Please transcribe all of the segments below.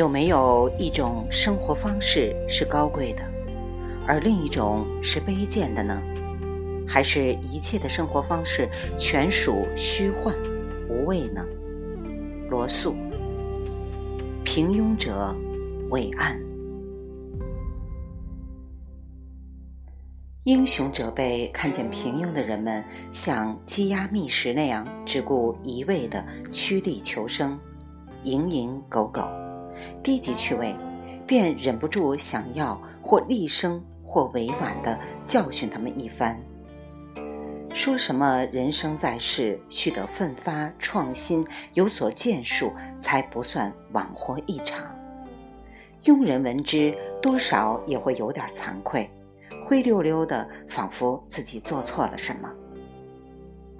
有没有一种生活方式是高贵的，而另一种是卑贱的呢？还是一切的生活方式全属虚幻无味呢？罗素，平庸者伟岸，英雄者被看见平庸的人们像鸡鸭觅食那样，只顾一味的趋利求生，蝇营狗苟，低级趣味，便忍不住想要或厉声或委婉的教训他们一番。说什么人生在世，须得奋发创新，有所建树，才不算枉活一场。庸人闻之，多少也会有点惭愧，灰溜溜的，仿佛自己做错了什么。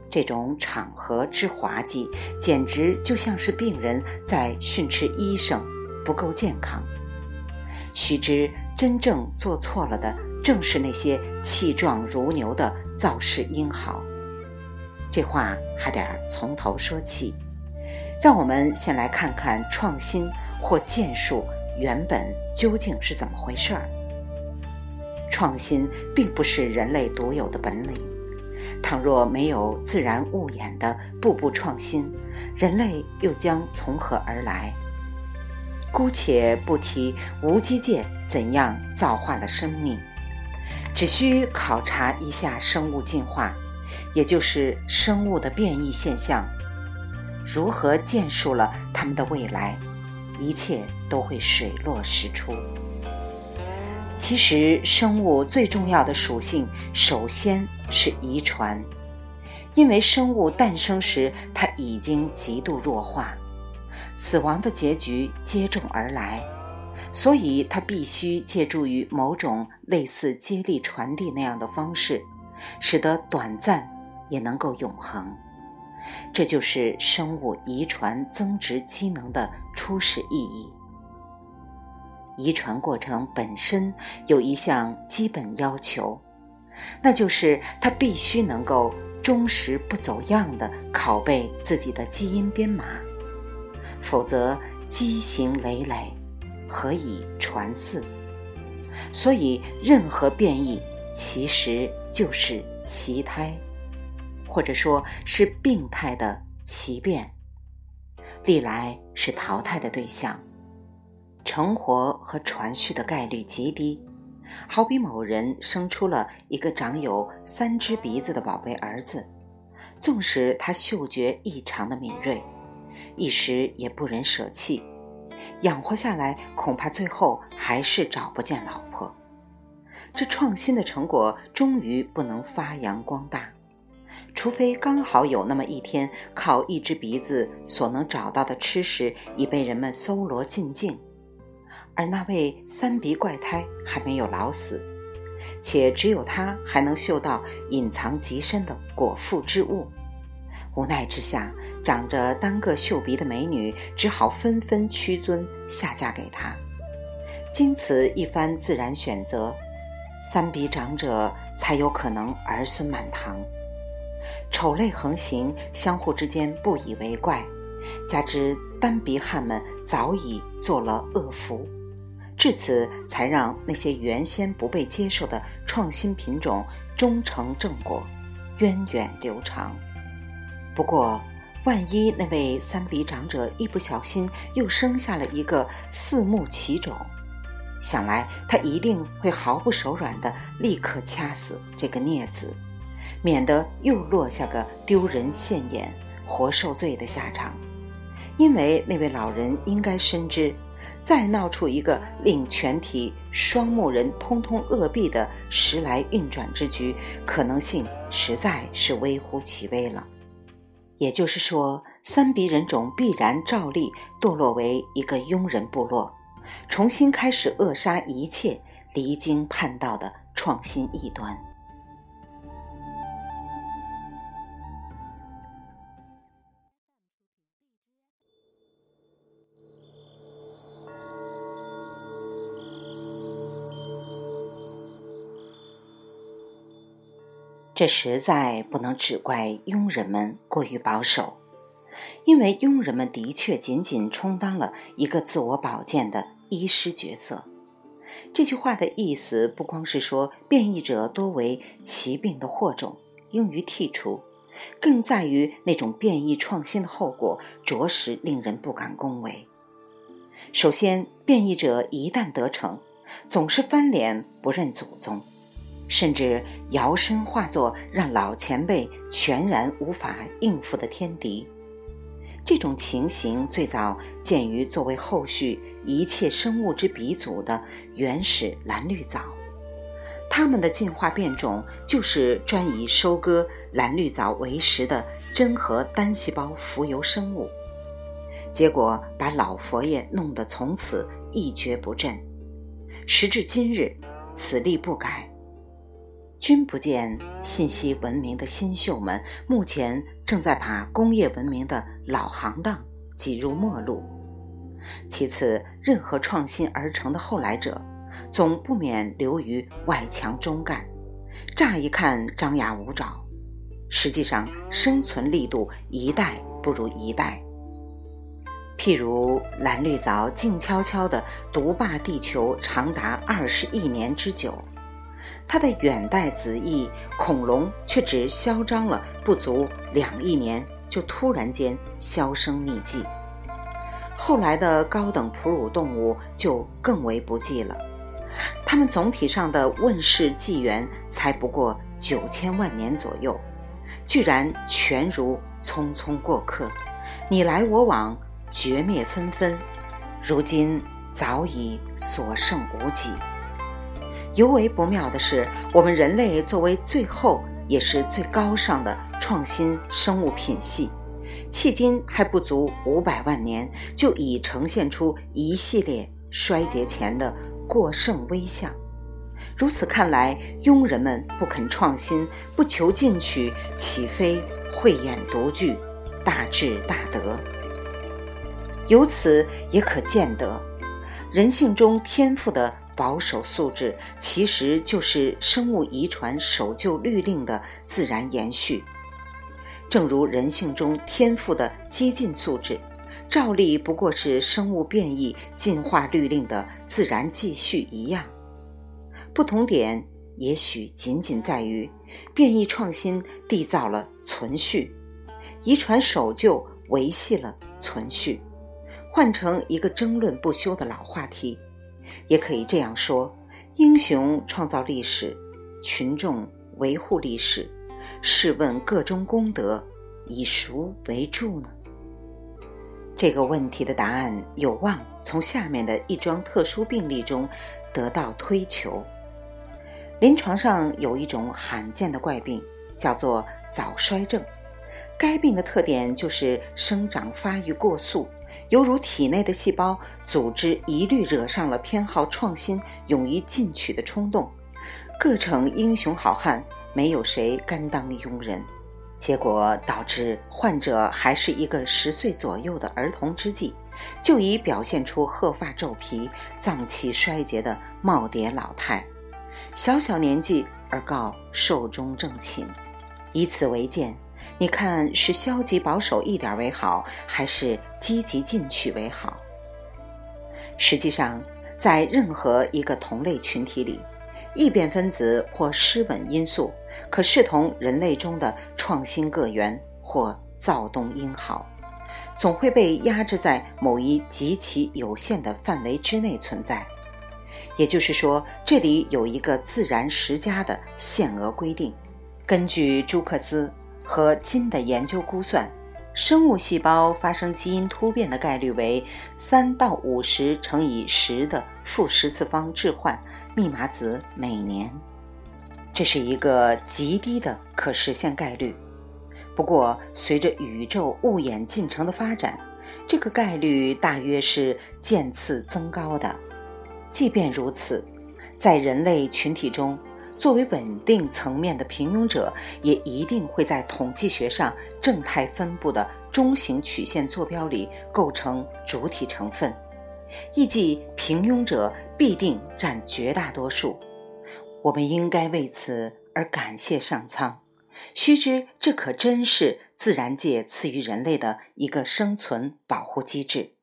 这种场合之滑稽，简直就像是病人在训斥医生不够健康。须知，真正做错了的。正是那些气壮如牛的造势英豪，这话还得从头说起。让我们先来看看创新或建树原本究竟是怎么回事儿。创新并不是人类独有的本领，倘若没有自然物演的步步创新，人类又将从何而来？姑且不提无机界怎样造化了生命。只需考察一下生物进化，也就是生物的变异现象，如何建树了他们的未来，一切都会水落石出。其实，生物最重要的属性，首先是遗传，因为生物诞生时它已经极度弱化，死亡的结局接踵而来。所以，它必须借助于某种类似接力传递那样的方式，使得短暂也能够永恒。这就是生物遗传增值机能的初始意义。遗传过程本身有一项基本要求，那就是它必须能够忠实不走样地拷贝自己的基因编码，否则畸形累累。何以传嗣？所以，任何变异其实就是奇胎，或者说是病态的奇变，历来是淘汰的对象，成活和传续的概率极低。好比某人生出了一个长有三只鼻子的宝贝儿子，纵使他嗅觉异常的敏锐，一时也不忍舍弃。养活下来，恐怕最后还是找不见老婆。这创新的成果终于不能发扬光大，除非刚好有那么一天，靠一只鼻子所能找到的吃食已被人们搜罗尽净，而那位三鼻怪胎还没有老死，且只有他还能嗅到隐藏极深的果腹之物。无奈之下，长着单个秀鼻的美女只好纷纷屈尊下嫁给他。经此一番自然选择，三鼻长者才有可能儿孙满堂。丑类横行，相互之间不以为怪，加之单鼻汉们早已做了恶福，至此才让那些原先不被接受的创新品种终成正果，源远流长。不过，万一那位三鼻长者一不小心又生下了一个四目奇种，想来他一定会毫不手软地立刻掐死这个孽子，免得又落下个丢人现眼、活受罪的下场。因为那位老人应该深知，再闹出一个令全体双目人通通饿毙的时来运转之局，可能性实在是微乎其微了。也就是说，三鼻人种必然照例堕落为一个庸人部落，重新开始扼杀一切离经叛道的创新异端。这实在不能只怪庸人们过于保守，因为佣人们的确仅仅充当了一个自我保健的医师角色。这句话的意思不光是说变异者多为疾病的祸种，应予剔除，更在于那种变异创新的后果着实令人不敢恭维。首先，变异者一旦得逞，总是翻脸不认祖宗，甚至摇身化作让老前辈全然无法应付的天敌。这种情形最早见于作为后续一切生物之鼻祖的原始蓝绿藻，它们的进化变种就是专以收割蓝绿藻为食的真核单细胞浮游生物。结果把老佛爷弄得从此一蹶不振，时至今日，此例不改。君不见信息文明的新秀们，目前正在把工业文明的老行当挤入末路。其次，任何创新而成的后来者，总不免流于外强中干，乍一看张牙舞爪，实际上生存力度一代不如一代。譬如蓝绿藻静悄悄地独霸地球长达二十亿年之久，它的远代子裔恐龙却只嚣张了不足两亿年，就突然间销声匿迹。后来的高等哺乳动物就更为不济了，它们总体上的问世纪元才不过九千万年左右，居然全如匆匆过客，你来我往。绝灭纷纷，如今早已所剩无几。尤为不妙的是，我们人类作为最后也是最高尚的创新生物品系，迄今还不足五百万年，就已呈现出一系列衰竭前的过剩微象。如此看来，庸人们不肯创新，不求进取，岂非慧眼独具，大智大德？由此也可见得，人性中天赋的保守素质，其实就是生物遗传守旧律令的自然延续。正如人性中天赋的激进素质，照例不过是生物变异进化律令的自然继续一样。不同点也许仅仅在于，变异创新缔造了存续，遗传守旧维系了存续。换成一个争论不休的老话题，也可以这样说：英雄创造历史，群众维护历史。试问个中功德，以孰为重呢？这个问题的答案有望从下面的一桩特殊病例中得到推求。临床上有一种罕见的怪病，叫做早衰症。该病的特点就是生长发育过速。犹如体内的细胞组织一律惹上了偏好创新、勇于进取的冲动，各逞英雄好汉，没有谁甘当庸人。结果导致患者还是一个十岁左右的儿童之际，就已表现出鹤发皱皮、脏器衰竭的耄耋老态。小小年纪而告寿终正寝，以此为鉴。你看是消极保守一点为好，还是积极进取为好？实际上，在任何一个同类群体里，异变分子或失稳因素可视同人类中的创新个源或躁动英豪，总会被压制在某一极其有限的范围之内存在。也就是说，这里有一个自然十佳的限额规定。根据朱克斯。和金的研究估算，生物细胞发生基因突变的概率为三到五十乘以十的负十次方置换密码子每年，这是一个极低的可实现概率。不过，随着宇宙物演进程的发展，这个概率大约是渐次增高的。即便如此，在人类群体中，作为稳定层面的平庸者，也一定会在统计学上正态分布的中型曲线坐标里构成主体成分，亦即平庸者必定占绝大多数。我们应该为此而感谢上苍，须知这可真是自然界赐予人类的一个生存保护机制。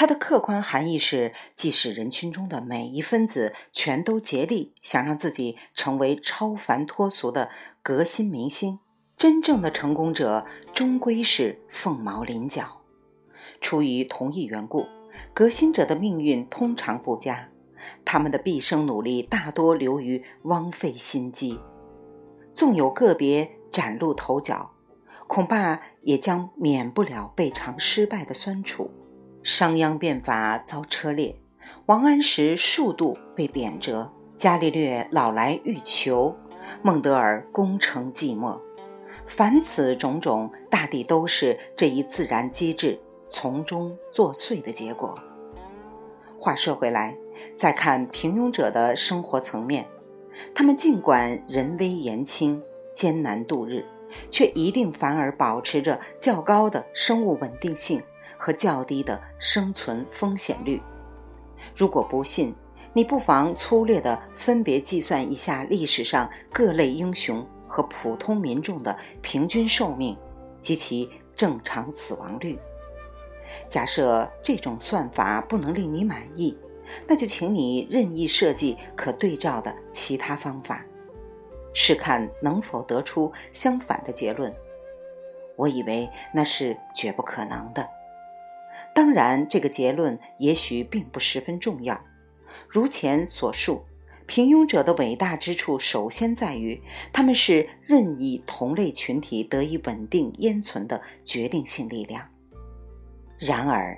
它的客观含义是，即使人群中的每一分子全都竭力想让自己成为超凡脱俗的革新明星，真正的成功者终归是凤毛麟角。出于同一缘故，革新者的命运通常不佳，他们的毕生努力大多流于枉费心机。纵有个别崭露头角，恐怕也将免不了被尝失败的酸楚。商鞅变法遭车裂，王安石数度被贬谪，伽利略老来欲求，孟德尔功成寂寞。凡此种种，大抵都是这一自然机制从中作祟的结果。话说回来，再看平庸者的生活层面，他们尽管人微言轻，艰难度日，却一定反而保持着较高的生物稳定性。和较低的生存风险率。如果不信，你不妨粗略地分别计算一下历史上各类英雄和普通民众的平均寿命及其正常死亡率。假设这种算法不能令你满意，那就请你任意设计可对照的其他方法，试看能否得出相反的结论。我以为那是绝不可能的。当然，这个结论也许并不十分重要。如前所述，平庸者的伟大之处，首先在于他们是任意同类群体得以稳定淹存的决定性力量。然而，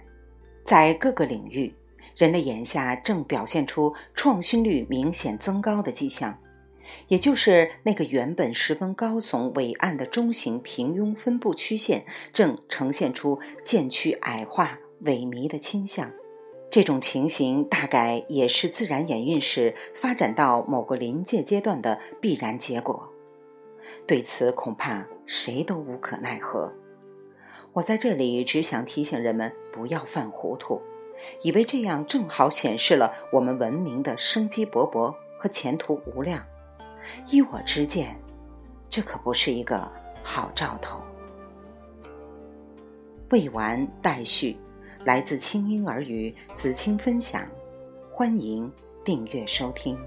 在各个领域，人类眼下正表现出创新率明显增高的迹象，也就是那个原本十分高耸伟岸的中型平庸分布曲线，正呈现出渐趋矮化。萎靡的倾向，这种情形大概也是自然演运史发展到某个临界阶段的必然结果。对此，恐怕谁都无可奈何。我在这里只想提醒人们不要犯糊涂，以为这样正好显示了我们文明的生机勃勃和前途无量。依我之见，这可不是一个好兆头。未完待续。来自清音儿语子青分享，欢迎订阅收听。